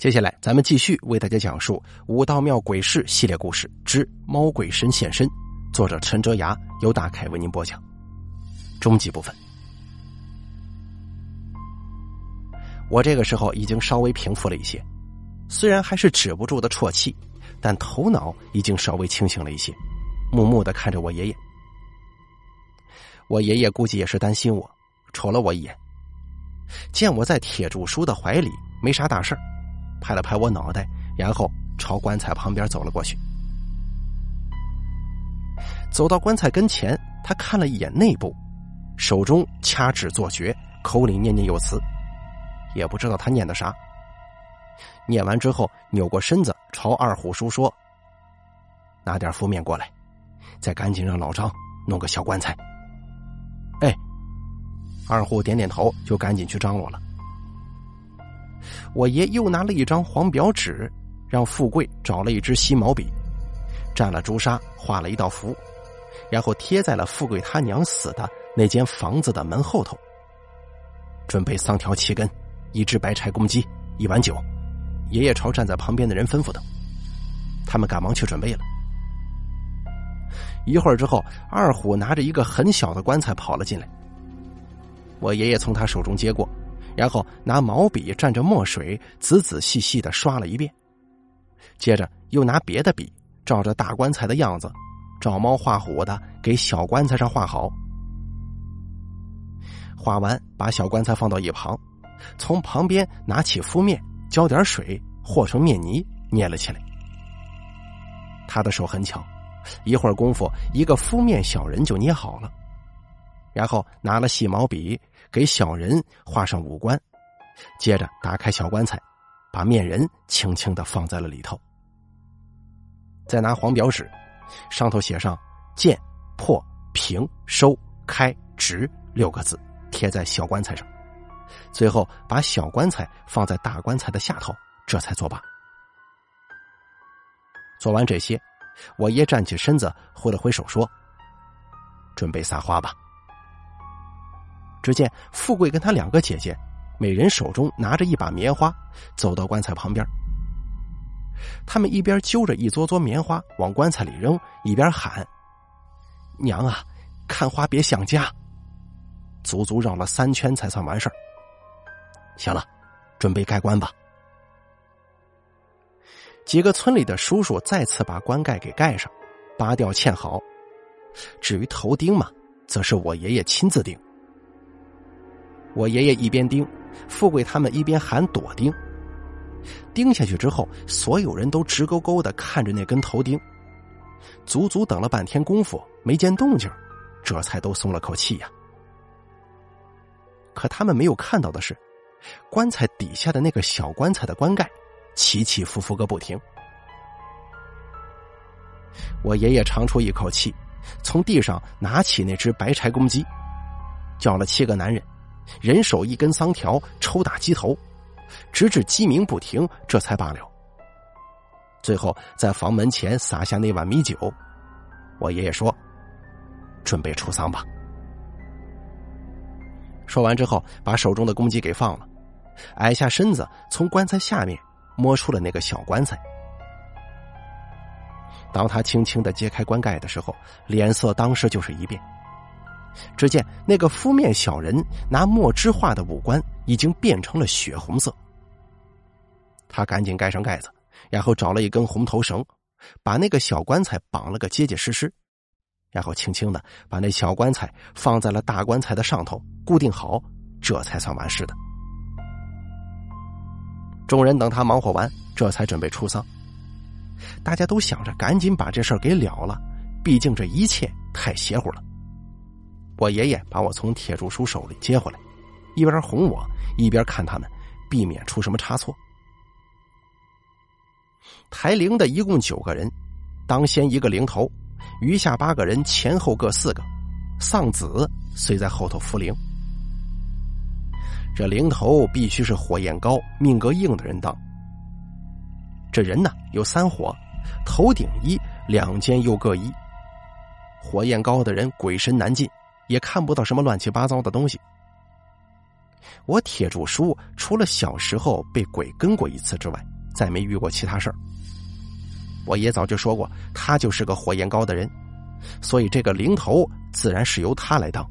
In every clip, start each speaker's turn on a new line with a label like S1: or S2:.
S1: 接下来，咱们继续为大家讲述《武道庙鬼事》系列故事之《猫鬼神现身》，作者陈哲牙由大凯为您播讲。终极部分，我这个时候已经稍微平复了一些，虽然还是止不住的啜泣，但头脑已经稍微清醒了一些，木木的看着我爷爷。我爷爷估计也是担心我，瞅了我一眼，见我在铁柱叔的怀里，没啥大事儿。拍了拍我脑袋，然后朝棺材旁边走了过去。走到棺材跟前，他看了一眼内部，手中掐指作诀，口里念念有词，也不知道他念的啥。念完之后，扭过身子朝二虎叔说：“拿点敷面过来，再赶紧让老张弄个小棺材。”哎，二虎点点头，就赶紧去张罗了。我爷又拿了一张黄表纸，让富贵找了一支细毛笔，蘸了朱砂画了一道符，然后贴在了富贵他娘死的那间房子的门后头。准备桑条七根，一只白柴公鸡，一碗酒。爷爷朝站在旁边的人吩咐道：“他们赶忙去准备了。”一会儿之后，二虎拿着一个很小的棺材跑了进来。我爷爷从他手中接过。然后拿毛笔蘸着墨水，仔仔细细的刷了一遍，接着又拿别的笔照着大棺材的样子，照猫画虎的给小棺材上画好。画完，把小棺材放到一旁，从旁边拿起敷面，浇点水，和成面泥，捏了起来。他的手很巧，一会儿功夫，一个敷面小人就捏好了。然后拿了细毛笔。给小人画上五官，接着打开小棺材，把面人轻轻的放在了里头。再拿黄表纸，上头写上“建、破、平、收、开、直”六个字，贴在小棺材上。最后把小棺材放在大棺材的下头，这才作罢。做完这些，我爷站起身子，挥了挥手说：“准备撒花吧。”只见富贵跟他两个姐姐，每人手中拿着一把棉花，走到棺材旁边。他们一边揪着一撮撮棉花往棺材里扔，一边喊：“娘啊，看花别想家！”足足绕了三圈才算完事儿。行了，准备盖棺吧。几个村里的叔叔再次把棺盖给盖上，拔掉嵌好。至于头钉嘛，则是我爷爷亲自钉。我爷爷一边钉，富贵他们一边喊“躲钉”。钉下去之后，所有人都直勾勾的看着那根头钉，足足等了半天功夫没见动静，这才都松了口气呀。可他们没有看到的是，棺材底下的那个小棺材的棺盖起起伏伏个不停。我爷爷长出一口气，从地上拿起那只白柴公鸡，叫了七个男人。人手一根桑条，抽打鸡头，直至鸡鸣不停，这才罢了。最后在房门前撒下那碗米酒，我爷爷说：“准备出丧吧。”说完之后，把手中的公鸡给放了，矮下身子，从棺材下面摸出了那个小棺材。当他轻轻的揭开棺盖的时候，脸色当时就是一变。只见那个敷面小人拿墨汁画的五官已经变成了血红色。他赶紧盖上盖子，然后找了一根红头绳，把那个小棺材绑了个结结实实，然后轻轻的把那小棺材放在了大棺材的上头，固定好，这才算完事的。众人等他忙活完，这才准备出丧。大家都想着赶紧把这事儿给了了，毕竟这一切太邪乎了。我爷爷把我从铁柱叔手里接回来，一边哄我，一边看他们，避免出什么差错。抬灵的一共九个人，当先一个灵头，余下八个人前后各四个，丧子随在后头扶灵。这灵头必须是火焰高、命格硬的人当。这人呢有三火，头顶一，两肩又各一。火焰高的人鬼神难进。也看不到什么乱七八糟的东西。我铁柱叔除了小时候被鬼跟过一次之外，再没遇过其他事儿。我爷早就说过，他就是个火焰高的人，所以这个灵头自然是由他来当。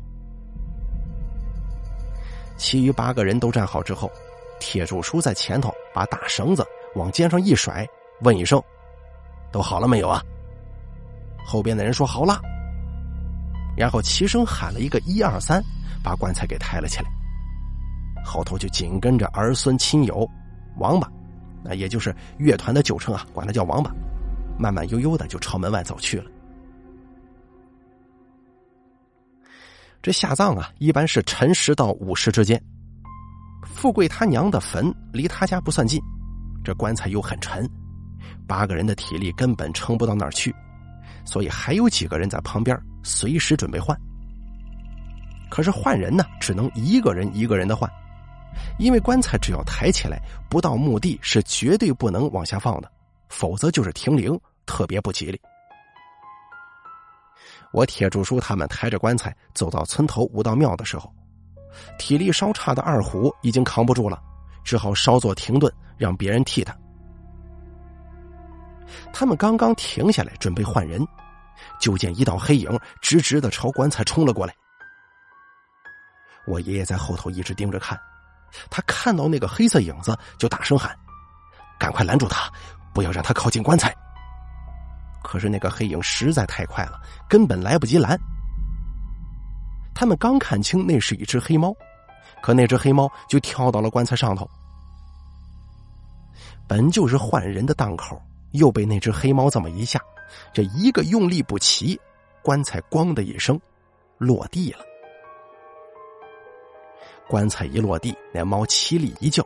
S1: 其余八个人都站好之后，铁柱叔在前头把大绳子往肩上一甩，问一声：“都好了没有啊？”后边的人说：“好了。”然后齐声喊了一个“一二三”，把棺材给抬了起来。后头就紧跟着儿孙亲友，王八，那也就是乐团的旧称啊，管他叫王八，慢慢悠悠的就朝门外走去了。这下葬啊，一般是辰时到午时之间。富贵他娘的坟离他家不算近，这棺材又很沉，八个人的体力根本撑不到那儿去，所以还有几个人在旁边随时准备换。可是换人呢，只能一个人一个人的换。因为棺材只要抬起来，不到墓地是绝对不能往下放的，否则就是停灵，特别不吉利。我铁柱叔他们抬着棺材走到村头五道庙的时候，体力稍差的二虎已经扛不住了，只好稍作停顿，让别人替他。他们刚刚停下来准备换人，就见一道黑影直直的朝棺材冲了过来。我爷爷在后头一直盯着看。他看到那个黑色影子，就大声喊：“赶快拦住他，不要让他靠近棺材！”可是那个黑影实在太快了，根本来不及拦。他们刚看清那是一只黑猫，可那只黑猫就跳到了棺材上头。本就是换人的档口，又被那只黑猫这么一下，这一个用力不齐，棺材“咣”的一声落地了。棺材一落地，那猫凄厉一叫。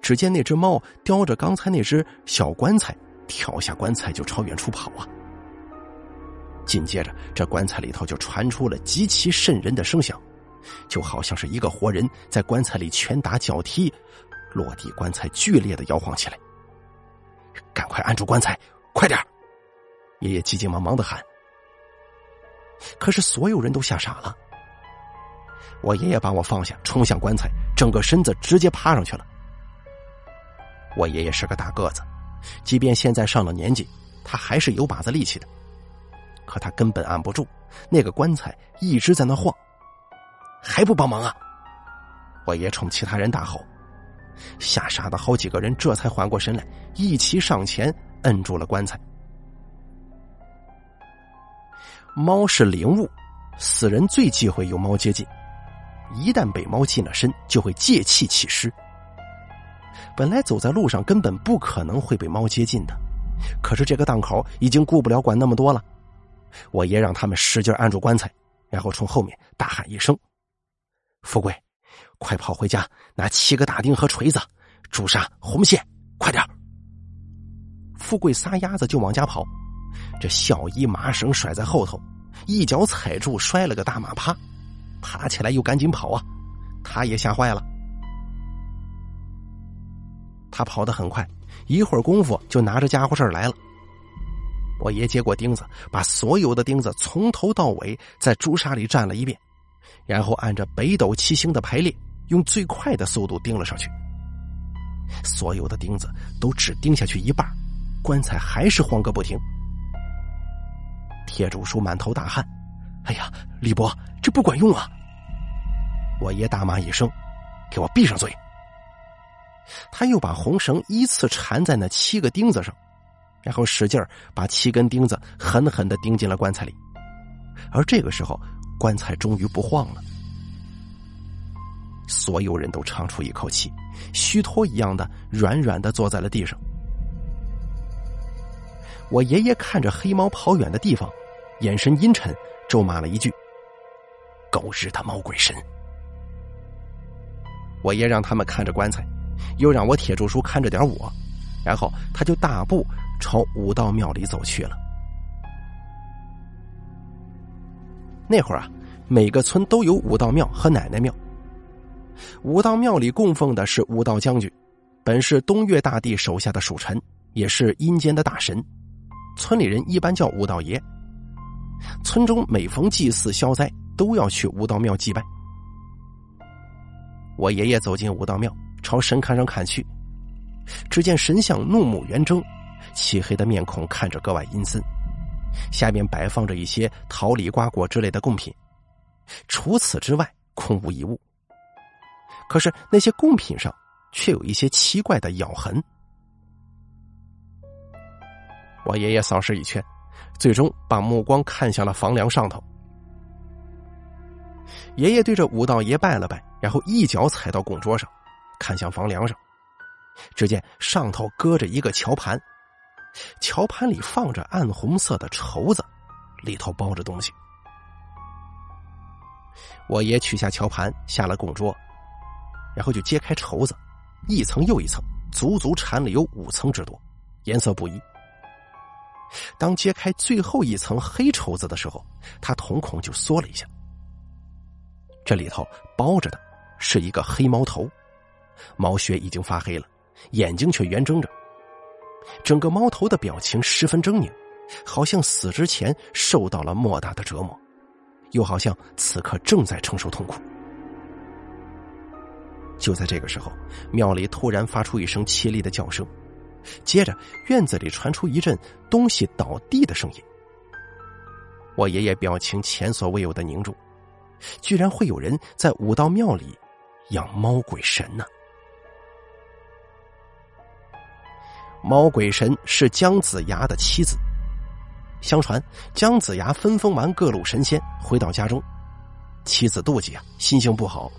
S1: 只见那只猫叼着刚才那只小棺材，跳下棺材就朝远处跑啊！紧接着，这棺材里头就传出了极其瘆人的声响，就好像是一个活人在棺材里拳打脚踢，落地棺材剧烈的摇晃起来。赶快按住棺材，快点爷爷急急忙忙的喊。可是所有人都吓傻了。我爷爷把我放下，冲向棺材，整个身子直接趴上去了。我爷爷是个大个子，即便现在上了年纪，他还是有把子力气的。可他根本按不住，那个棺材一直在那晃，还不帮忙啊！我爷冲其他人大吼，吓傻的好几个人这才缓过神来，一齐上前摁住了棺材。猫是灵物，死人最忌讳有猫接近。一旦被猫近了身，就会借气起尸。本来走在路上根本不可能会被猫接近的，可是这个档口已经顾不了管那么多了。我爷让他们使劲按住棺材，然后从后面大喊一声：“富贵，快跑回家拿七个大钉和锤子，朱砂、红线，快点！”富贵撒丫子就往家跑，这孝衣麻绳甩在后头，一脚踩住，摔了个大马趴。爬起来又赶紧跑啊！他也吓坏了。他跑得很快，一会儿功夫就拿着家伙事儿来了。我爷接过钉子，把所有的钉子从头到尾在朱砂里蘸了一遍，然后按着北斗七星的排列，用最快的速度钉了上去。所有的钉子都只钉下去一半，棺材还是晃个不停。铁柱叔满头大汗。哎呀，李伯，这不管用啊！我爷大骂一声：“给我闭上嘴！”他又把红绳依次缠在那七个钉子上，然后使劲把七根钉子狠狠的钉进了棺材里。而这个时候，棺材终于不晃了，所有人都长出一口气，虚脱一样的软软的坐在了地上。我爷爷看着黑猫跑远的地方，眼神阴沉。咒骂了一句：“狗日的猫鬼神！”我爷让他们看着棺材，又让我铁柱叔看着点我，然后他就大步朝武道庙里走去了。那会儿啊，每个村都有武道庙和奶奶庙。武道庙里供奉的是武道将军，本是东岳大帝手下的属臣，也是阴间的大神，村里人一般叫武道爷。村中每逢祭祀消灾，都要去武道庙祭拜。我爷爷走进武道庙，朝神龛上看去，只见神像怒目圆睁，漆黑的面孔看着格外阴森，下面摆放着一些桃李瓜果之类的贡品，除此之外空无一物。可是那些贡品上却有一些奇怪的咬痕。我爷爷扫视一圈，最终把目光看向了房梁上头。爷爷对着武道爷拜了拜，然后一脚踩到供桌上，看向房梁上，只见上头搁着一个桥盘，桥盘里放着暗红色的绸子，里头包着东西。我爷取下桥盘，下了供桌，然后就揭开绸子，一层又一层，足足缠了有五层之多，颜色不一。当揭开最后一层黑绸子的时候，他瞳孔就缩了一下。这里头包着的是一个黑猫头，毛血已经发黑了，眼睛却圆睁着。整个猫头的表情十分狰狞，好像死之前受到了莫大的折磨，又好像此刻正在承受痛苦。就在这个时候，庙里突然发出一声凄厉的叫声，接着院子里传出一阵东西倒地的声音。我爷爷表情前所未有的凝重。居然会有人在武道庙里养猫鬼神呢？猫鬼神是姜子牙的妻子。相传姜子牙分封完各路神仙，回到家中，妻子妒忌啊，心情不好，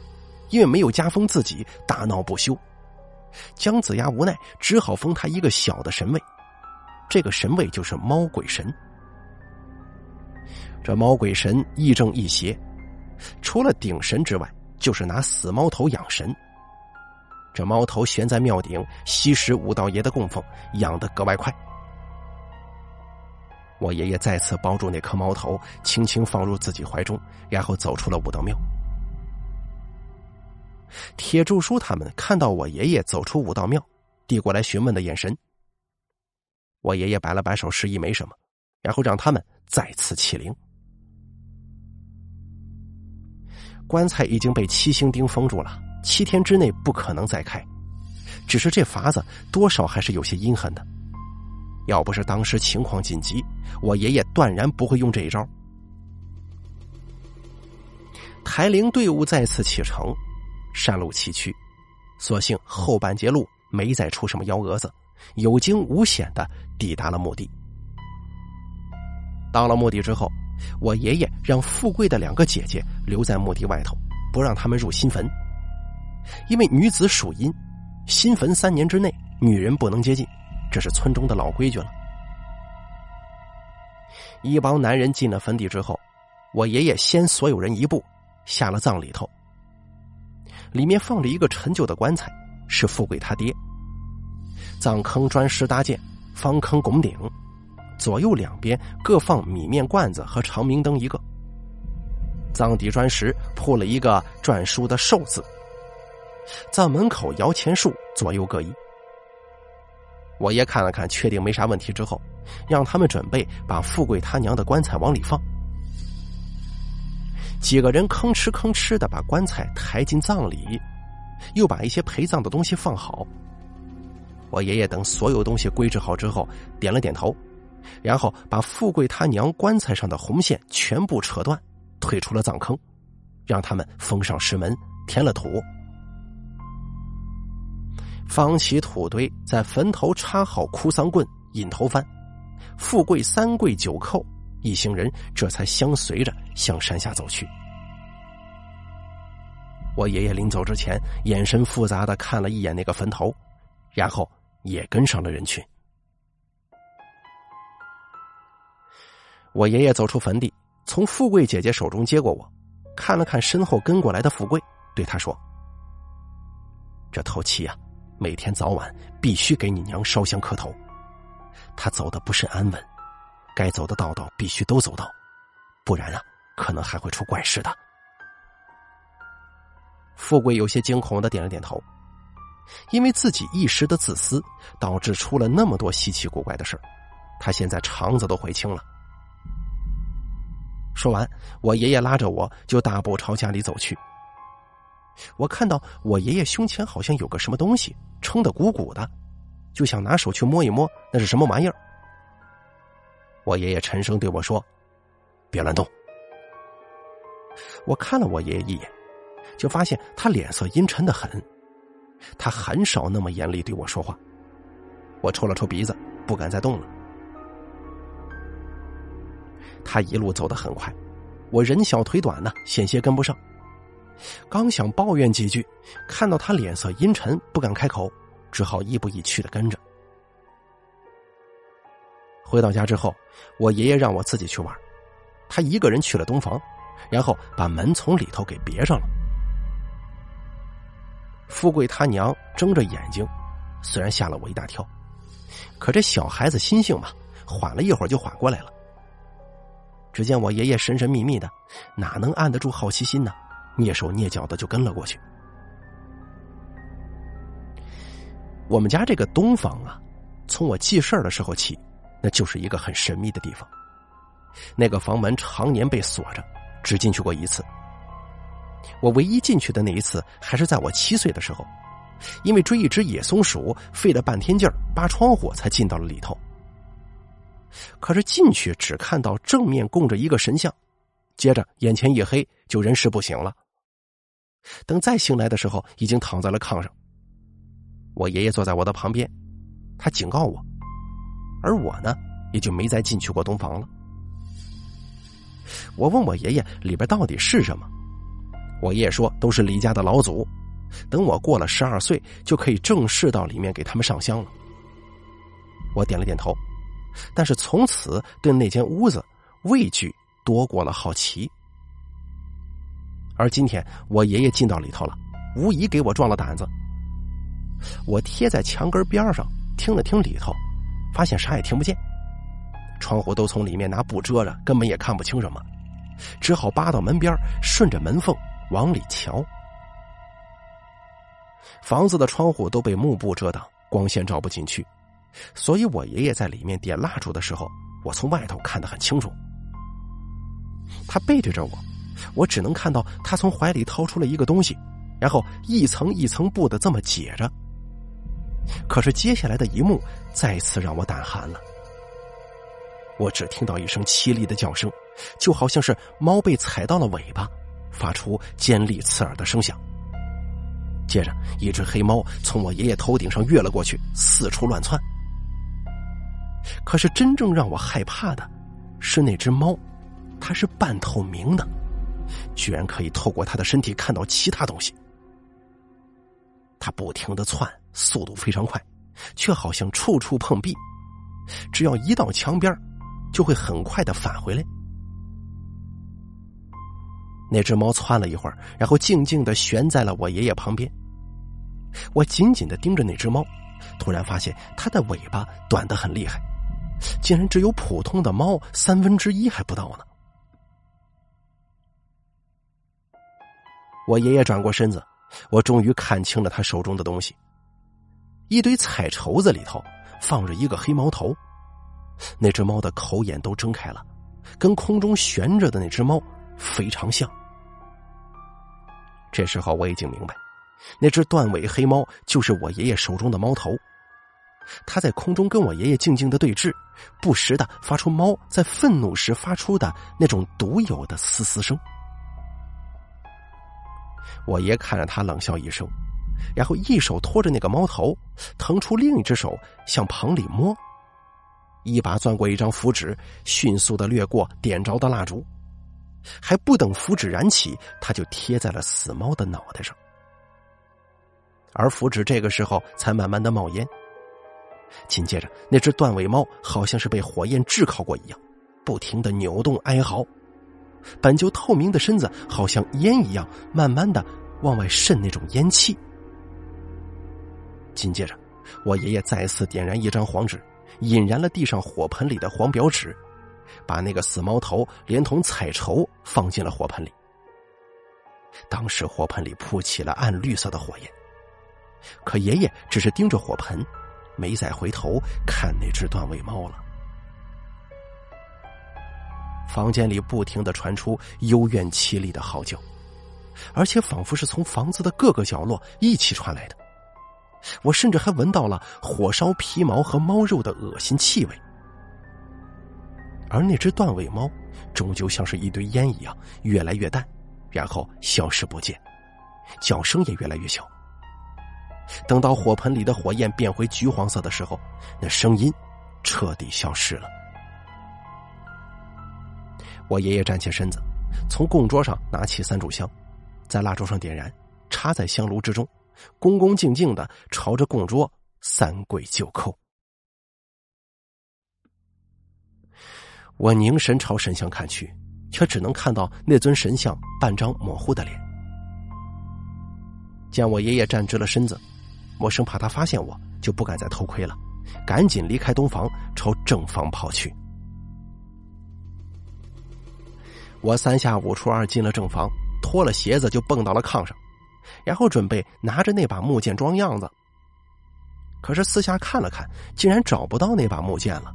S1: 因为没有加封自己，大闹不休。姜子牙无奈，只好封他一个小的神位，这个神位就是猫鬼神。这猫鬼神亦正亦邪。除了顶神之外，就是拿死猫头养神。这猫头悬在庙顶，吸食武道爷的供奉，养得格外快。我爷爷再次抱住那颗猫头，轻轻放入自己怀中，然后走出了武道庙。铁柱叔他们看到我爷爷走出武道庙，递过来询问的眼神。我爷爷摆了摆手，示意没什么，然后让他们再次起灵。棺材已经被七星钉封住了，七天之内不可能再开。只是这法子多少还是有些阴狠的。要不是当时情况紧急，我爷爷断然不会用这一招。抬灵队伍再次启程，山路崎岖，所幸后半截路没再出什么幺蛾子，有惊无险的抵达了墓地。到了墓地之后。我爷爷让富贵的两个姐姐留在墓地外头，不让他们入新坟，因为女子属阴，新坟三年之内女人不能接近，这是村中的老规矩了。一帮男人进了坟地之后，我爷爷先所有人一步下了葬里头，里面放着一个陈旧的棺材，是富贵他爹。葬坑砖石搭建，方坑拱顶。左右两边各放米面罐子和长明灯一个，葬底砖石铺了一个篆书的“寿”字。葬门口摇钱树左右各一。我爷看了看，确定没啥问题之后，让他们准备把富贵他娘的棺材往里放。几个人吭哧吭哧的把棺材抬进葬里，又把一些陪葬的东西放好。我爷爷等所有东西归置好之后，点了点头。然后把富贵他娘棺材上的红线全部扯断，退出了葬坑，让他们封上石门，填了土，方起土堆，在坟头插好哭丧棍、引头幡，富贵三跪九叩，一行人这才相随着向山下走去。我爷爷临走之前，眼神复杂的看了一眼那个坟头，然后也跟上了人群。我爷爷走出坟地，从富贵姐姐手中接过我，看了看身后跟过来的富贵，对他说：“这头七啊，每天早晚必须给你娘烧香磕头。他走的不是安稳，该走的道道必须都走到，不然啊，可能还会出怪事的。”富贵有些惊恐的点了点头，因为自己一时的自私，导致出了那么多稀奇古怪的事他现在肠子都悔青了。说完，我爷爷拉着我就大步朝家里走去。我看到我爷爷胸前好像有个什么东西撑得鼓鼓的，就想拿手去摸一摸，那是什么玩意儿？我爷爷沉声对我说：“别乱动。”我看了我爷爷一眼，就发现他脸色阴沉的很，他很少那么严厉对我说话。我抽了抽鼻子，不敢再动了。他一路走得很快，我人小腿短呢，险些跟不上。刚想抱怨几句，看到他脸色阴沉，不敢开口，只好亦步亦趋的跟着。回到家之后，我爷爷让我自己去玩，他一个人去了东房，然后把门从里头给别上了。富贵他娘睁着眼睛，虽然吓了我一大跳，可这小孩子心性嘛，缓了一会儿就缓过来了。只见我爷爷神神秘秘的，哪能按得住好奇心呢？蹑手蹑脚的就跟了过去。我们家这个东房啊，从我记事儿的时候起，那就是一个很神秘的地方。那个房门常年被锁着，只进去过一次。我唯一进去的那一次，还是在我七岁的时候，因为追一只野松鼠，费了半天劲儿扒窗户才进到了里头。可是进去只看到正面供着一个神像，接着眼前一黑，就人事不省了。等再醒来的时候，已经躺在了炕上。我爷爷坐在我的旁边，他警告我，而我呢，也就没再进去过东房了。我问我爷爷里边到底是什么，我爷爷说都是李家的老祖，等我过了十二岁，就可以正式到里面给他们上香了。我点了点头，但是从此对那间屋子畏惧多过了好奇。而今天我爷爷进到里头了，无疑给我壮了胆子。我贴在墙根边上听了听里头，发现啥也听不见，窗户都从里面拿布遮着，根本也看不清什么，只好扒到门边，顺着门缝往里瞧。房子的窗户都被幕布遮挡，光线照不进去，所以我爷爷在里面点蜡烛的时候，我从外头看得很清楚。他背对着我。我只能看到他从怀里掏出了一个东西，然后一层一层布的这么解着。可是接下来的一幕再次让我胆寒了。我只听到一声凄厉的叫声，就好像是猫被踩到了尾巴，发出尖利刺耳的声响。接着，一只黑猫从我爷爷头顶上跃了过去，四处乱窜。可是真正让我害怕的，是那只猫，它是半透明的。居然可以透过他的身体看到其他东西。他不停的窜，速度非常快，却好像处处碰壁。只要一到墙边，就会很快的返回来。那只猫窜了一会儿，然后静静的悬在了我爷爷旁边。我紧紧的盯着那只猫，突然发现它的尾巴短的很厉害，竟然只有普通的猫三分之一还不到呢。我爷爷转过身子，我终于看清了他手中的东西。一堆彩绸子里头放着一个黑猫头，那只猫的口眼都睁开了，跟空中悬着的那只猫非常像。这时候我已经明白，那只断尾黑猫就是我爷爷手中的猫头。它在空中跟我爷爷静静的对峙，不时的发出猫在愤怒时发出的那种独有的嘶嘶声。我爷看着他冷笑一声，然后一手托着那个猫头，腾出另一只手向棚里摸，一把攥过一张符纸，迅速的掠过点着的蜡烛，还不等符纸燃起，他就贴在了死猫的脑袋上，而符纸这个时候才慢慢的冒烟。紧接着，那只断尾猫好像是被火焰炙烤过一样，不停的扭动哀嚎。本就透明的身子，好像烟一样，慢慢的往外渗那种烟气。紧接着，我爷爷再次点燃一张黄纸，引燃了地上火盆里的黄表纸，把那个死猫头连同彩绸放进了火盆里。当时火盆里扑起了暗绿色的火焰，可爷爷只是盯着火盆，没再回头看那只断尾猫了。房间里不停的传出幽怨凄厉的嚎叫，而且仿佛是从房子的各个角落一起传来的。我甚至还闻到了火烧皮毛和猫肉的恶心气味。而那只断尾猫，终究像是一堆烟一样，越来越淡，然后消失不见，叫声也越来越小。等到火盆里的火焰变回橘黄色的时候，那声音彻底消失了。我爷爷站起身子，从供桌上拿起三炷香，在蜡烛上点燃，插在香炉之中，恭恭敬敬的朝着供桌三跪九叩。我凝神朝神像看去，却只能看到那尊神像半张模糊的脸。见我爷爷站直了身子，我生怕他发现我，就不敢再偷窥了，赶紧离开东房，朝正房跑去。我三下五除二进了正房，脱了鞋子就蹦到了炕上，然后准备拿着那把木剑装样子。可是四下看了看，竟然找不到那把木剑了。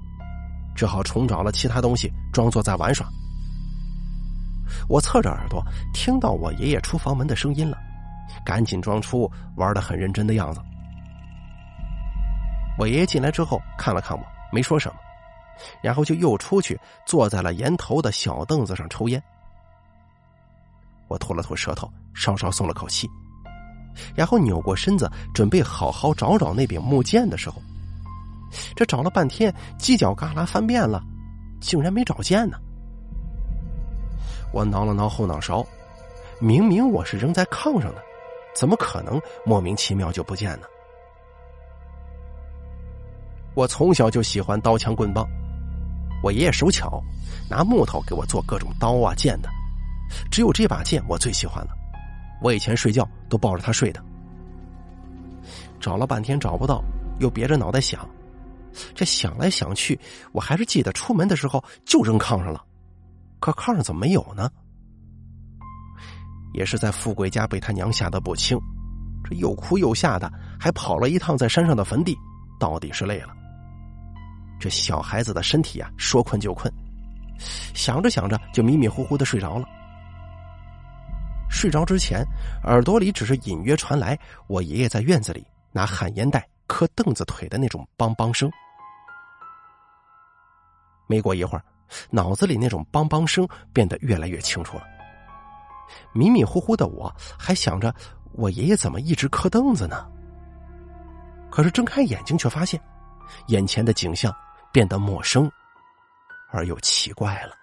S1: 只好重找了其他东西，装作在玩耍。我侧着耳朵听到我爷爷出房门的声音了，赶紧装出玩的很认真的样子。我爷爷进来之后看了看我，没说什么，然后就又出去坐在了檐头的小凳子上抽烟。我吐了吐舌头，稍稍松了口气，然后扭过身子准备好好找找那柄木剑的时候。这找了半天，犄角旮旯翻遍了，竟然没找见呢。我挠了挠后脑勺，明明我是扔在炕上的，怎么可能莫名其妙就不见呢？我从小就喜欢刀枪棍棒，我爷爷手巧，拿木头给我做各种刀啊剑的，只有这把剑我最喜欢了。我以前睡觉都抱着它睡的。找了半天找不到，又别着脑袋想。这想来想去，我还是记得出门的时候就扔炕上了，可炕上怎么没有呢？也是在富贵家被他娘吓得不轻，这又哭又吓的，还跑了一趟在山上的坟地，到底是累了。这小孩子的身体啊，说困就困，想着想着就迷迷糊糊的睡着了。睡着之前，耳朵里只是隐约传来我爷爷在院子里拿旱烟袋。磕凳子腿的那种梆梆声，没过一会儿，脑子里那种梆梆声变得越来越清楚了。迷迷糊糊的我还想着，我爷爷怎么一直磕凳子呢？可是睁开眼睛，却发现眼前的景象变得陌生而又奇怪了。